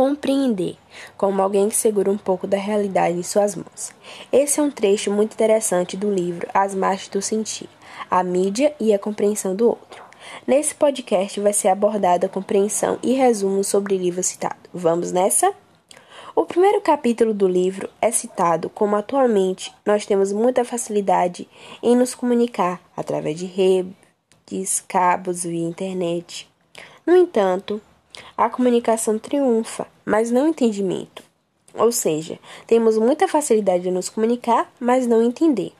compreender, como alguém que segura um pouco da realidade em suas mãos. Esse é um trecho muito interessante do livro As Marchas do Sentir, a mídia e a compreensão do outro. Nesse podcast vai ser abordada a compreensão e resumo sobre o livro citado. Vamos nessa? O primeiro capítulo do livro é citado como atualmente nós temos muita facilidade em nos comunicar através de redes, cabos e internet. No entanto, a comunicação triunfa, mas não o entendimento. Ou seja, temos muita facilidade de nos comunicar, mas não entender.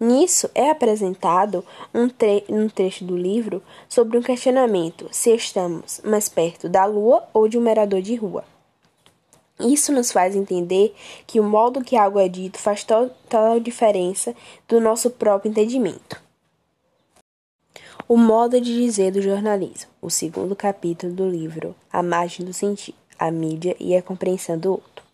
Nisso é apresentado um, tre um trecho do livro sobre um questionamento se estamos mais perto da lua ou de um morador de rua. Isso nos faz entender que o modo que algo é dito faz total diferença do nosso próprio entendimento. O modo de dizer do jornalismo, o segundo capítulo do livro A Margem do Sentir, a mídia e a compreensão do outro.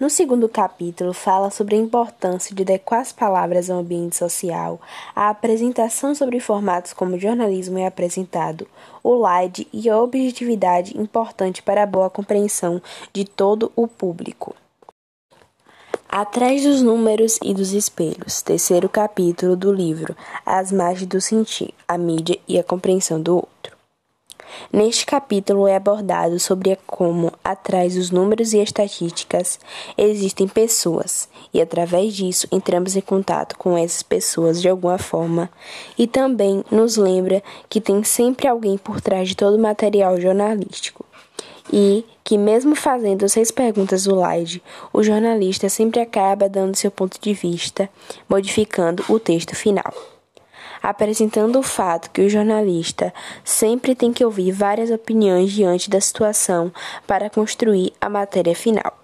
No segundo capítulo, fala sobre a importância de adequar as palavras ao ambiente social, a apresentação sobre formatos como o jornalismo é apresentado, o LIDE e a objetividade importante para a boa compreensão de todo o público. Atrás dos números e dos espelhos, terceiro capítulo do livro As Margens do Sentir, a mídia e a compreensão do outro. Neste capítulo é abordado sobre como, atrás dos números e estatísticas, existem pessoas, e através disso entramos em contato com essas pessoas de alguma forma, e também nos lembra que tem sempre alguém por trás de todo o material jornalístico e que, mesmo fazendo seis perguntas do slide, o jornalista sempre acaba dando seu ponto de vista, modificando o texto final. Apresentando o fato que o jornalista sempre tem que ouvir várias opiniões diante da situação para construir a matéria final.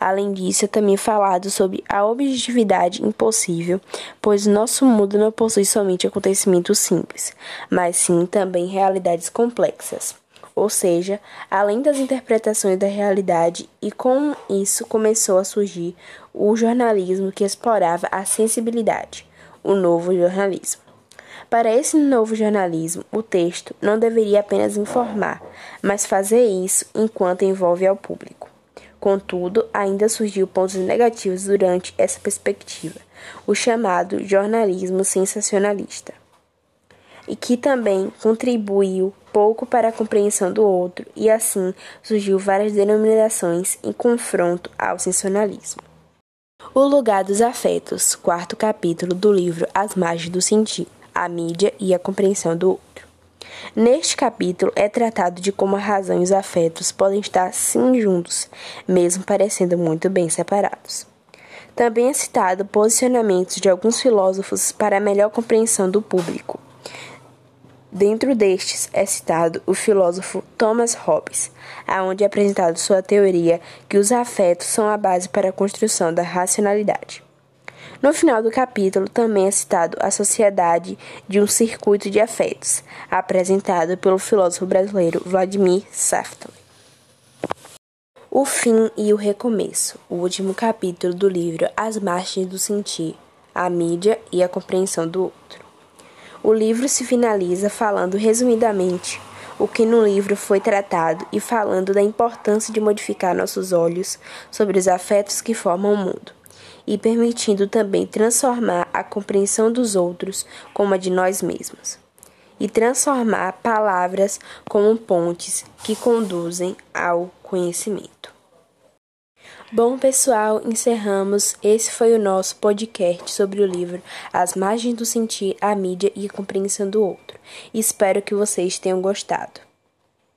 Além disso, é também falado sobre a objetividade impossível, pois nosso mundo não possui somente acontecimentos simples, mas sim também realidades complexas ou seja, além das interpretações da realidade, e com isso começou a surgir o jornalismo que explorava a sensibilidade, o novo jornalismo. Para esse novo jornalismo, o texto não deveria apenas informar, mas fazer isso enquanto envolve ao público. Contudo, ainda surgiu pontos negativos durante essa perspectiva, o chamado jornalismo sensacionalista e que também contribuiu pouco para a compreensão do outro, e assim surgiu várias denominações em confronto ao sensacionalismo. O lugar dos afetos, quarto capítulo do livro As Margens do Sentir, a mídia e a compreensão do outro. Neste capítulo é tratado de como a razão e os afetos podem estar sim juntos, mesmo parecendo muito bem separados. Também é citado posicionamentos de alguns filósofos para a melhor compreensão do público. Dentro destes é citado o filósofo Thomas Hobbes, aonde é apresentado sua teoria que os afetos são a base para a construção da racionalidade. No final do capítulo também é citado a sociedade de um circuito de afetos, apresentado pelo filósofo brasileiro Vladimir Safton. O fim e o recomeço, o último capítulo do livro As Margens do Sentir, a mídia e a compreensão do outro. O livro se finaliza falando resumidamente o que no livro foi tratado e falando da importância de modificar nossos olhos sobre os afetos que formam o mundo, e permitindo também transformar a compreensão dos outros como a de nós mesmos, e transformar palavras como pontes que conduzem ao conhecimento. Bom, pessoal, encerramos. Esse foi o nosso podcast sobre o livro As Margens do Sentir, a Mídia e a Compreensão do Outro. Espero que vocês tenham gostado.